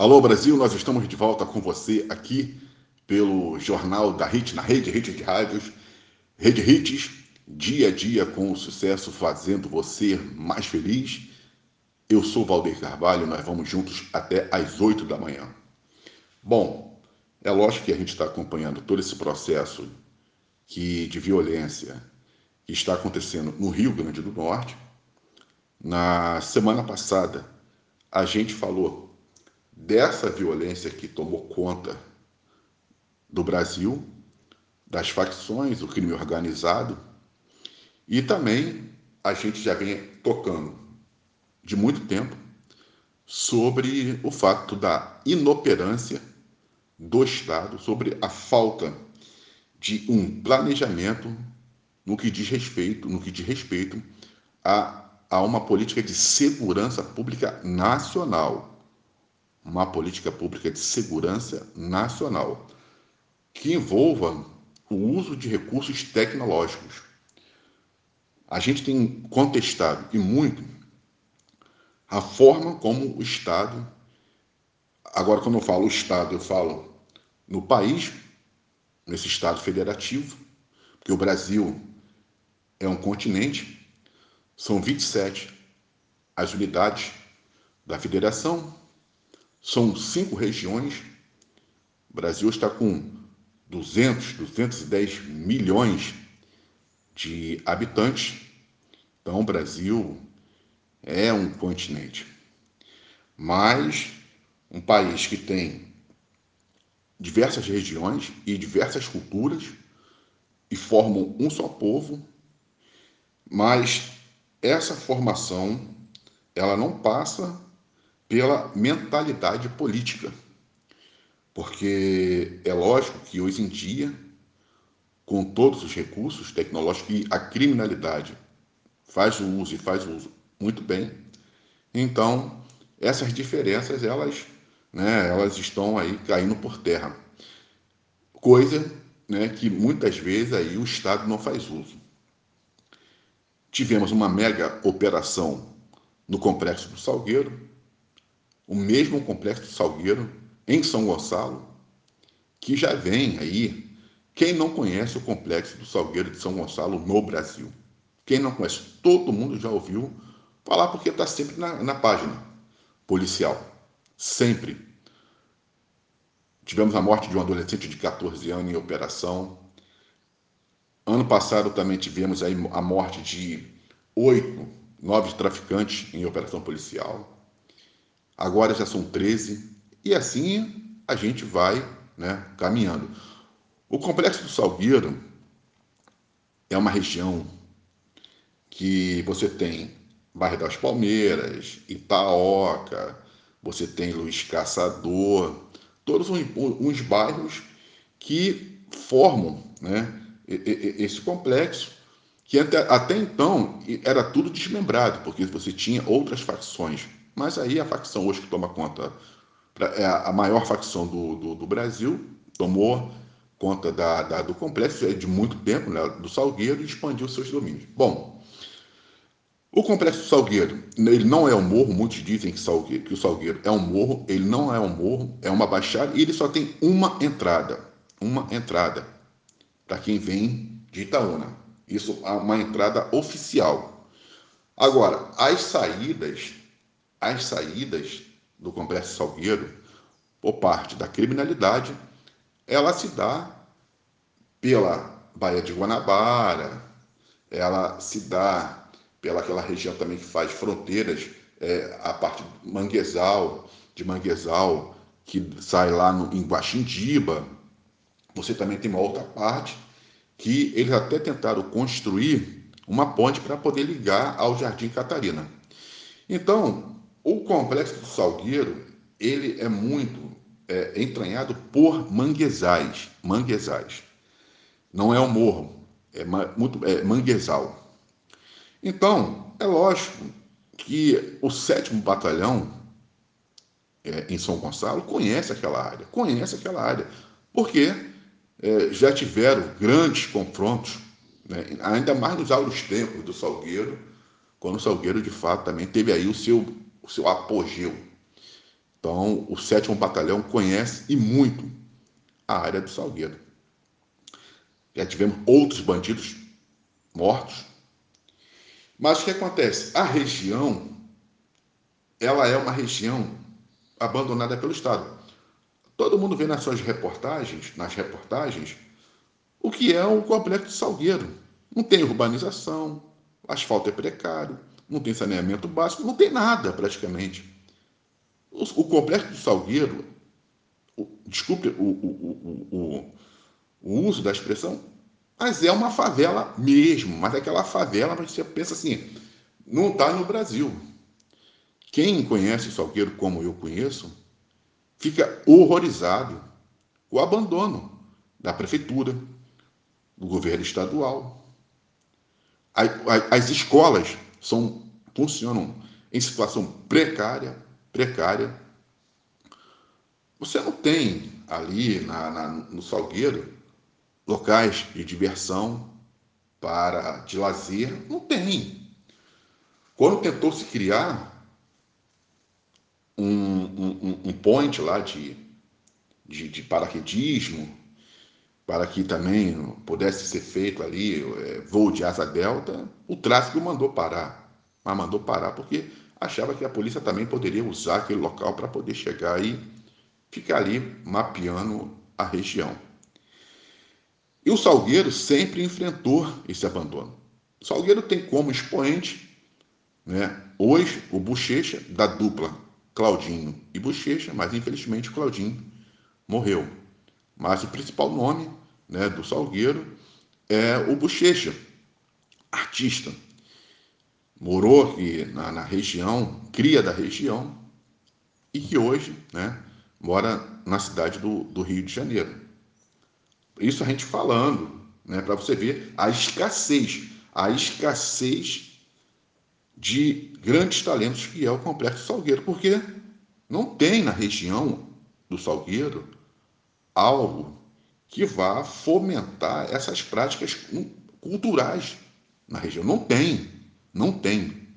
Alô Brasil, nós estamos de volta com você aqui pelo Jornal da Hit, na rede Hit de Rádios, Rede Hits, dia a dia com sucesso, fazendo você mais feliz. Eu sou Valdir Carvalho, nós vamos juntos até às 8 da manhã. Bom, é lógico que a gente está acompanhando todo esse processo que, de violência que está acontecendo no Rio Grande do Norte. Na semana passada, a gente falou dessa violência que tomou conta do Brasil, das facções, o crime organizado, e também a gente já vem tocando de muito tempo sobre o fato da inoperância do Estado, sobre a falta de um planejamento no que diz respeito, no que diz respeito a, a uma política de segurança pública nacional uma política pública de segurança nacional que envolva o uso de recursos tecnológicos. A gente tem contestado e muito a forma como o Estado, agora quando eu falo Estado, eu falo no país, nesse Estado federativo, porque o Brasil é um continente, são 27 as unidades da federação, são cinco regiões. O Brasil está com 200, 210 milhões de habitantes. Então, o Brasil é um continente. Mas um país que tem diversas regiões e diversas culturas e formam um só povo, mas essa formação ela não passa pela mentalidade política. Porque é lógico que hoje em dia, com todos os recursos tecnológicos a criminalidade faz o uso e faz o uso muito bem, então essas diferenças elas, né, elas estão aí caindo por terra. Coisa né, que muitas vezes aí o Estado não faz uso. Tivemos uma mega operação no Complexo do Salgueiro, o mesmo complexo Salgueiro, em São Gonçalo, que já vem aí. Quem não conhece o complexo do Salgueiro de São Gonçalo no Brasil? Quem não conhece? Todo mundo já ouviu falar porque está sempre na, na página policial. Sempre. Tivemos a morte de um adolescente de 14 anos em operação. Ano passado também tivemos aí a morte de oito novos traficantes em operação policial agora já são 13, e assim a gente vai né, caminhando. O Complexo do Salgueiro é uma região que você tem Bairro das Palmeiras, Itaoca, você tem Luiz Caçador, todos uns, bairros que formam né, esse complexo, que até, até então era tudo desmembrado, porque você tinha outras facções mas aí a facção hoje que toma conta, é a maior facção do, do, do Brasil, tomou conta da, da, do complexo é de muito tempo, né, do Salgueiro, e expandiu seus domínios. Bom, o complexo do Salgueiro, ele não é um morro, muitos dizem que, Salgueiro, que o Salgueiro é um morro, ele não é um morro, é uma baixada, e ele só tem uma entrada, uma entrada, para quem vem de Itaúna. Isso é uma entrada oficial. Agora, as saídas as saídas do Complexo Salgueiro por parte da criminalidade, ela se dá pela Baía de Guanabara, ela se dá pela aquela região também que faz fronteiras, é, a parte de Manguezal, de Manguezal, que sai lá no, em Guaxindiba. Você também tem uma outra parte que eles até tentaram construir uma ponte para poder ligar ao Jardim Catarina. Então, o complexo do Salgueiro, ele é muito é, entranhado por manguezais, manguezais. Não é um morro, é, muito, é manguezal. Então, é lógico que o sétimo batalhão é, em São Gonçalo conhece aquela área, conhece aquela área, porque é, já tiveram grandes confrontos, né, ainda mais nos áureos tempos do Salgueiro, quando o Salgueiro de fato também teve aí o seu o seu apogeu. Então, o sétimo batalhão conhece e muito a área do Salgueiro. Já tivemos outros bandidos mortos. Mas o que acontece? A região, ela é uma região abandonada pelo Estado. Todo mundo vê nas suas reportagens, nas reportagens, o que é o complexo de Salgueiro. Não tem urbanização, asfalto é precário, não tem saneamento básico, não tem nada praticamente. O, o complexo do Salgueiro, o, desculpe o, o, o, uso da expressão, mas é uma favela mesmo, mas é aquela favela, mas você pensa assim, não está no Brasil. Quem conhece o Salgueiro como eu conheço, fica horrorizado com o abandono da prefeitura, do governo estadual. As escolas são, funcionam em situação precária, precária. Você não tem ali na, na, no Salgueiro locais de diversão para de lazer, não tem. Quando tentou se criar um, um, um point lá de, de, de paraquedismo, para que também pudesse ser feito ali é, voo de asa delta, o tráfego mandou parar. Mas mandou parar porque achava que a polícia também poderia usar aquele local para poder chegar e ficar ali mapeando a região. E o Salgueiro sempre enfrentou esse abandono. O Salgueiro tem como expoente, né, hoje, o Bochecha, da dupla Claudinho e Bochecha, mas infelizmente Claudinho morreu. Mas o principal nome né, do Salgueiro, é o Bochecha, artista. Morou aqui na, na, região, cria da região, e que hoje né, mora na cidade do, do Rio de Janeiro. Isso a gente falando, né, para você ver a escassez, a escassez de grandes talentos que é o Complexo Salgueiro, porque não tem na região do Salgueiro algo que vá fomentar essas práticas culturais na região. Não tem, não tem.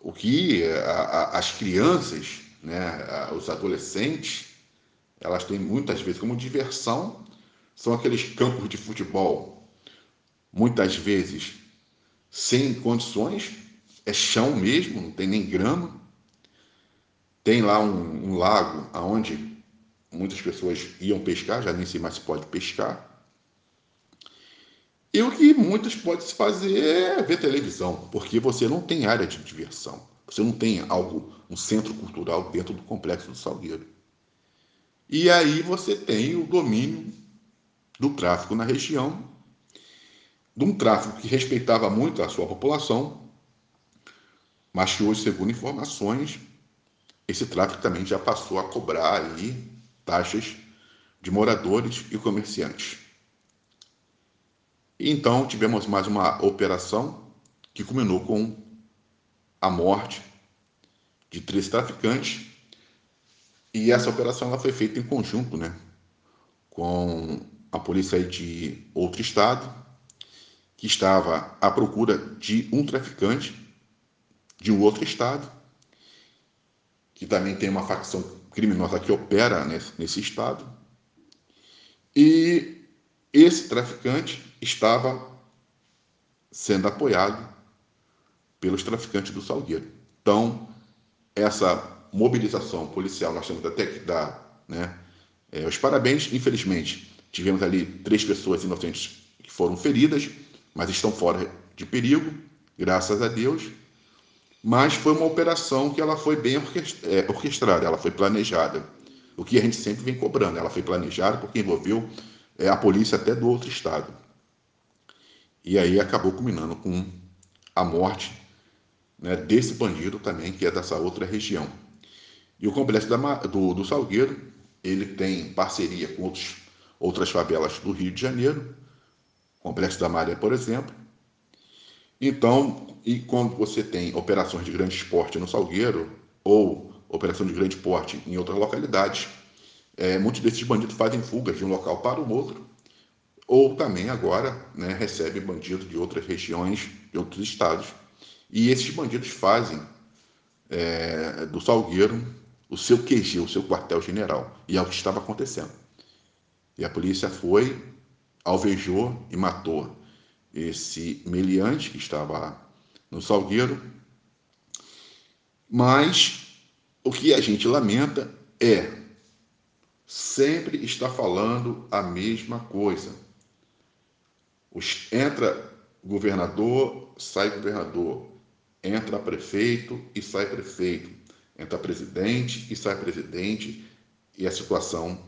O que a, a, as crianças, né, a, os adolescentes, elas têm muitas vezes como diversão são aqueles campos de futebol, muitas vezes sem condições, é chão mesmo, não tem nem grama. Tem lá um, um lago aonde muitas pessoas iam pescar, já nem sei mais se pode pescar. E o que muitas podem se fazer é ver televisão, porque você não tem área de diversão. Você não tem algo, um centro cultural dentro do complexo do Salgueiro. E aí você tem o domínio do tráfico na região, de um tráfico que respeitava muito a sua população, mas que hoje, segundo informações, esse tráfico também já passou a cobrar aí taxas de moradores e comerciantes. então tivemos mais uma operação que culminou com a morte de três traficantes e essa operação ela foi feita em conjunto, né, com a polícia de outro estado que estava à procura de um traficante de um outro estado que também tem uma facção criminosa que opera nesse, nesse estado. E esse traficante estava sendo apoiado pelos traficantes do Salgueiro. Então, essa mobilização policial, nós temos até que dar né, é, os parabéns. Infelizmente, tivemos ali três pessoas inocentes que foram feridas, mas estão fora de perigo, graças a Deus mas foi uma operação que ela foi bem é, orquestrada, ela foi planejada. O que a gente sempre vem cobrando, ela foi planejada porque envolveu é, a polícia até do outro estado. E aí acabou culminando com a morte né, desse bandido também, que é dessa outra região. E o complexo da, do, do Salgueiro, ele tem parceria com outros, outras favelas do Rio de Janeiro, Complexo da Maré, por exemplo, então, e quando você tem operações de grande esporte no Salgueiro ou operação de grande porte em outras localidades, é, muitos desses bandidos fazem fugas de um local para o outro, ou também agora né, bandidos de outras regiões, de outros estados. E esses bandidos fazem é, do Salgueiro o seu QG, o seu quartel-general. E é o que estava acontecendo. E a polícia foi, alvejou e matou esse meliante que estava no Salgueiro. Mas o que a gente lamenta é sempre estar falando a mesma coisa. Os, entra governador, sai governador. Entra prefeito e sai prefeito. Entra presidente e sai presidente. E a situação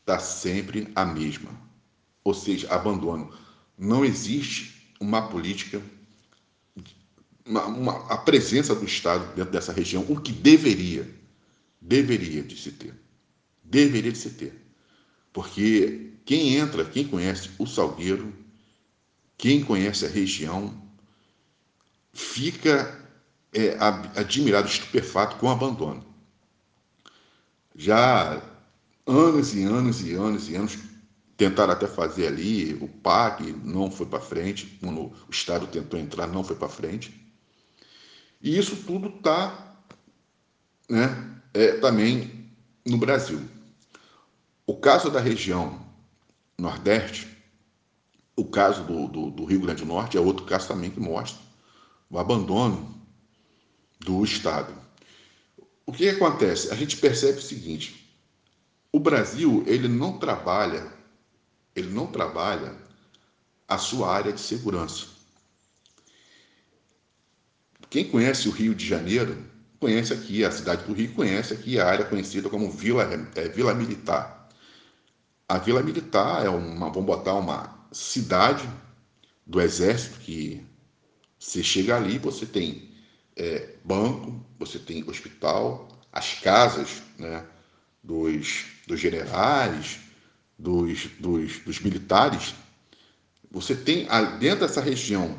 está sempre a mesma. Ou seja, abandono. Não existe uma política, uma, uma, a presença do Estado dentro dessa região, o que deveria, deveria de se ter. Deveria de se ter. Porque quem entra, quem conhece o Salgueiro, quem conhece a região, fica é, admirado, estupefato com o abandono. Já anos e anos e anos e anos tentaram até fazer ali o PAC, não foi para frente, o Estado tentou entrar, não foi para frente. E isso tudo está né, é, também no Brasil. O caso da região Nordeste o caso do, do, do, Rio Grande do Norte é outro caso também que mostra o abandono do Estado. O que, que acontece? A gente percebe o seguinte: o Brasil ele não trabalha, ele não trabalha a sua área de segurança. Quem conhece o Rio de Janeiro conhece aqui a cidade do Rio, conhece aqui a área conhecida como Vila, é, Vila Militar. A Vila Militar é uma, vamos botar uma cidade do exército que você chega ali, você tem é, banco, você tem hospital, as casas né, dos, dos generais, dos, dos, dos militares. Você tem, dentro dessa região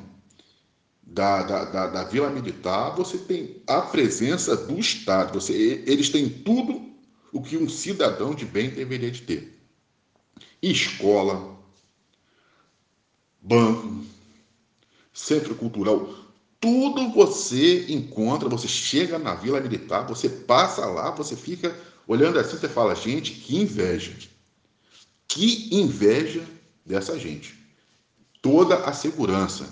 da, da, da, da, Vila Militar, você tem a presença do Estado. Você, eles têm tudo o que um cidadão de bem deveria de ter. Escola, banco, centro cultural, tudo você encontra, você chega na Vila Militar, você passa lá, você fica olhando assim, você fala, gente, que inveja. Que inveja dessa gente. Toda a segurança,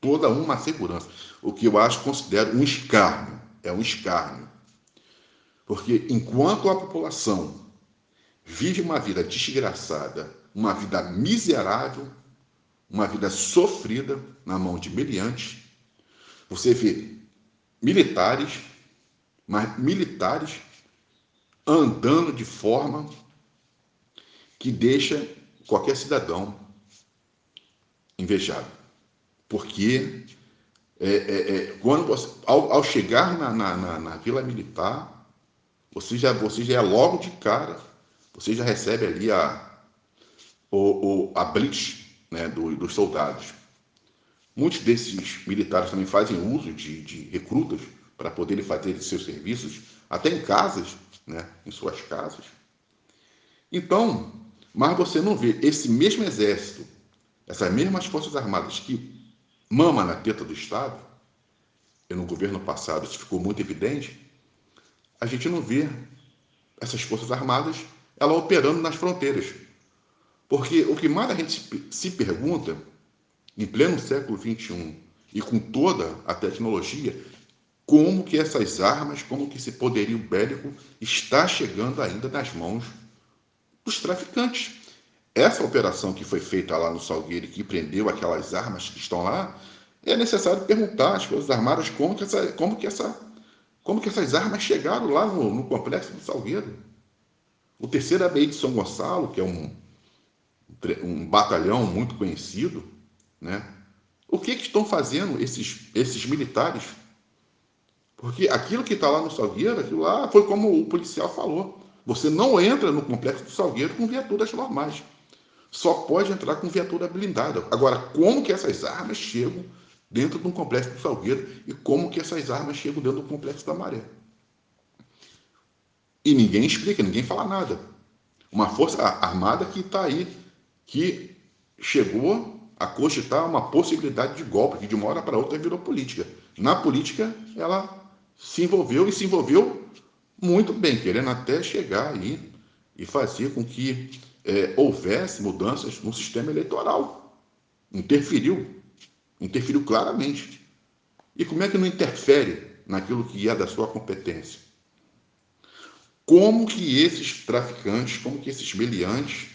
toda uma segurança. O que eu acho, considero um escárnio, é um escárnio. Porque enquanto a população vive uma vida desgraçada, uma vida miserável, uma vida sofrida na mão de meliantes. Você vê militares, mas militares andando de forma que deixa qualquer cidadão invejado. Porque é, é, é, quando você, ao, ao chegar na, na, na, na, vila militar, você já, você já é logo de cara, você já recebe ali a, o, o, a blitz né, do, dos soldados. Muitos desses militares também fazem uso de, de recrutas para poderem fazer seus serviços, até em casas, né, em suas casas. Então, mas você não vê esse mesmo exército, essas mesmas forças armadas que mama na teta do Estado, e no governo passado isso ficou muito evidente, a gente não vê essas forças armadas ela operando nas fronteiras. Porque o que mais a gente se pergunta, em pleno século XXI, e com toda a tecnologia, como que essas armas, como que esse poderio bélico está chegando ainda nas mãos dos traficantes. Essa operação que foi feita lá no Salgueiro, que prendeu aquelas armas que estão lá, é necessário perguntar às Forças Armadas como que, essa, como que, essa, como que essas armas chegaram lá no, no complexo do Salgueiro. O terceiro ABI de São Gonçalo, que é um, um batalhão muito conhecido, né? O que, que estão fazendo esses, esses militares? Porque aquilo que está lá no Salgueiro, aquilo lá foi como o policial falou. Você não entra no complexo do Salgueiro com viaturas normais. Só pode entrar com viatura blindada. Agora, como que essas armas chegam dentro do complexo do Salgueiro e como que essas armas chegam dentro do complexo da Maré? E ninguém explica, ninguém fala nada. Uma força armada que está aí que chegou a cogitar uma possibilidade de golpe, que de uma hora para outra virou política. Na política, ela se envolveu e se envolveu muito bem, querendo até chegar aí e fazer com que é, houvesse mudanças no sistema eleitoral. Interferiu, interferiu claramente. E como é que não interfere naquilo que é da sua competência? Como que esses traficantes, como que esses meliantes,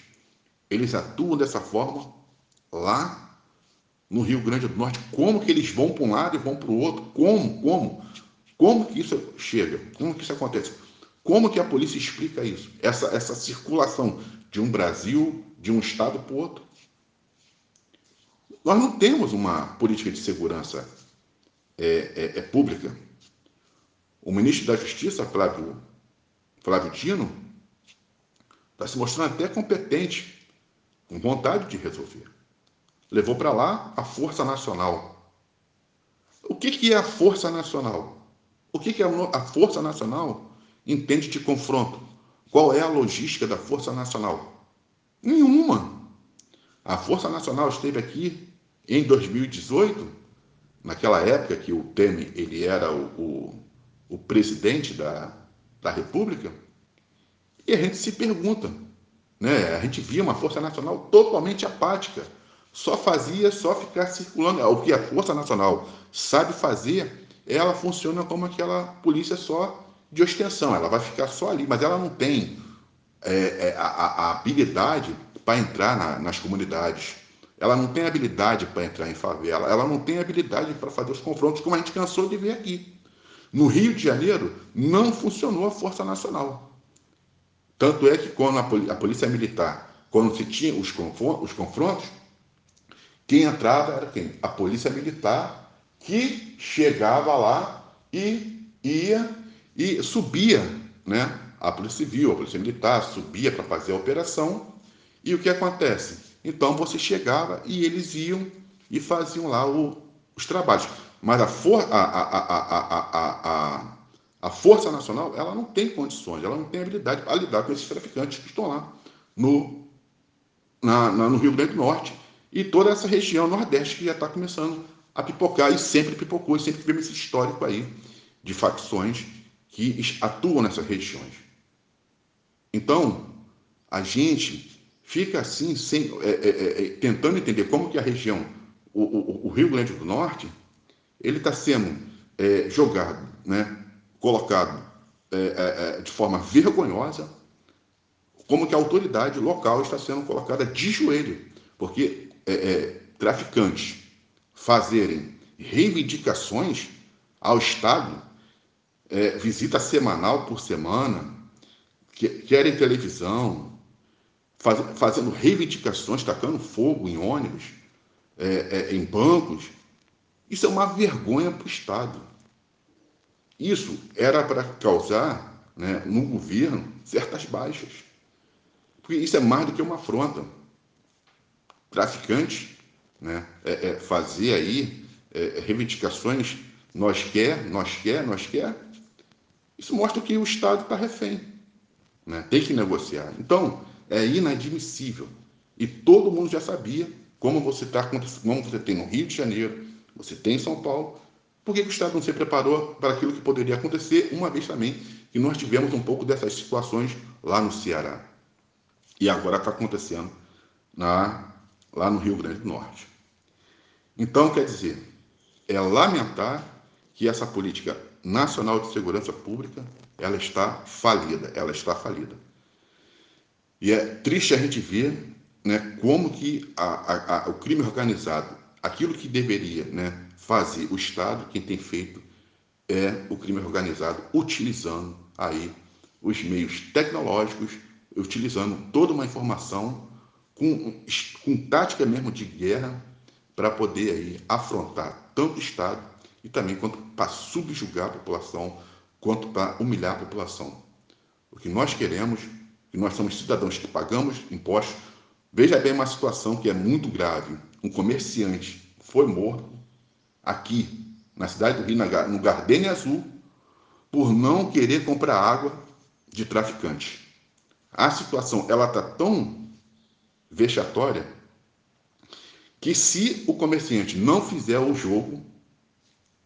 eles atuam dessa forma lá no Rio Grande do Norte? Como que eles vão para um lado e vão para o outro? Como? Como? Como que isso chega? Como que isso acontece? Como que a polícia explica isso? Essa, essa circulação de um Brasil, de um Estado para o outro. Nós não temos uma política de segurança é, é, é pública. O ministro da Justiça, Flávio Flávio Dino está se mostrando até competente, com vontade de resolver. Levou para lá a Força Nacional. O que, que é a Força Nacional? O que, que a Força Nacional entende de confronto? Qual é a logística da Força Nacional? Nenhuma. A Força Nacional esteve aqui em 2018, naquela época que o Temer ele era o, o, o presidente da, da República, e a gente se pergunta, né? A gente via uma Força Nacional totalmente apática, só fazia, só ficar circulando. O que a Força Nacional sabe fazer, ela funciona como aquela polícia só de ostensão, ela vai ficar só ali, mas ela não tem é, é, a, a, habilidade para entrar na, nas comunidades. Ela não tem habilidade para entrar em favela, ela não tem habilidade para fazer os confrontos, como a gente cansou de ver aqui. No Rio de Janeiro, não funcionou a Força Nacional. Tanto é que quando a, Polícia Militar, quando se tinha os, os confrontos, quem entrava era quem? A Polícia Militar, que chegava lá e ia e subia, né? A Polícia Civil, a Polícia Militar subia para fazer a operação. E o que acontece? Então você chegava e eles iam e faziam lá o, os trabalhos. Mas a, for, a, a, a, a, Força Nacional ela não tem condições, ela não tem habilidade para lidar com esses traficantes que estão lá no, na, na, no Rio Grande do Norte e toda essa região nordeste que já está começando a pipocar e sempre pipocou, e sempre tivemos esse histórico aí de facções que atuam nessas regiões. Então, a gente fica assim, sem, é, é, é, tentando entender como que a região, o, o, o Rio Grande do Norte, ele está sendo é, jogado, né, colocado é, é, é, de forma vergonhosa, como que a autoridade local está sendo colocada de joelho, porque é, é, traficantes fazerem reivindicações ao Estado, visita semanal por semana, que, querem televisão, faz, fazendo reivindicações, tacando fogo em ônibus, em bancos, isso é uma vergonha para o Estado. Isso era para causar né, no governo certas baixas. Porque isso é mais do que uma afronta. Traficantes né, é, é fazer aí é, reivindicações, nós quer, nós quer, nós quer, isso mostra que o Estado está refém. Né? Tem que negociar. Então, é inadmissível. E todo mundo já sabia como você, tá, como você tem no Rio de Janeiro, você tem em São Paulo. Por que, que o Estado não se preparou para aquilo que poderia acontecer, uma vez também que nós tivemos um pouco dessas situações lá no Ceará? E agora está acontecendo na, lá no Rio Grande do Norte. Então, quer dizer, é lamentar que essa política nacional de segurança pública ela está falida, ela está falida. E é triste a gente ver né, como que a, a, a, o crime organizado aquilo que deveria né, fazer o Estado, quem tem feito, é o crime organizado, utilizando aí os meios tecnológicos, utilizando toda uma informação com, com tática mesmo de guerra para poder aí afrontar tanto o Estado e também quanto para subjugar a população, quanto para humilhar a população. O que nós queremos, que nós somos cidadãos que pagamos impostos, veja bem uma situação que é muito grave um comerciante foi morto aqui, na cidade do Rio, no Gardenia Azul, por não querer comprar água de traficante. A situação ela está tão vexatória que se o comerciante não fizer o jogo,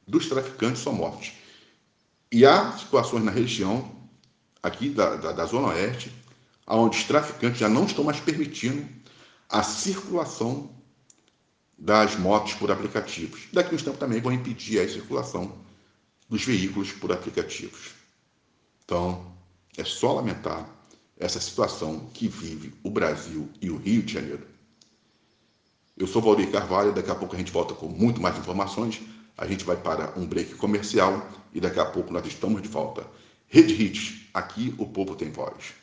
dos traficantes são mortos. E há situações na região aqui da, da, da Zona Oeste, onde os traficantes já não estão mais permitindo a circulação das motos por aplicativos. Daqui a um tempo também vão impedir a circulação dos veículos por aplicativos. Então, é só lamentar essa situação que vive o Brasil e o Rio de Janeiro. Eu sou Valdir Carvalho, daqui a pouco a gente volta com muito mais informações. A gente vai para um break comercial e daqui a pouco nós estamos de volta. Rede Hits, aqui o povo tem voz.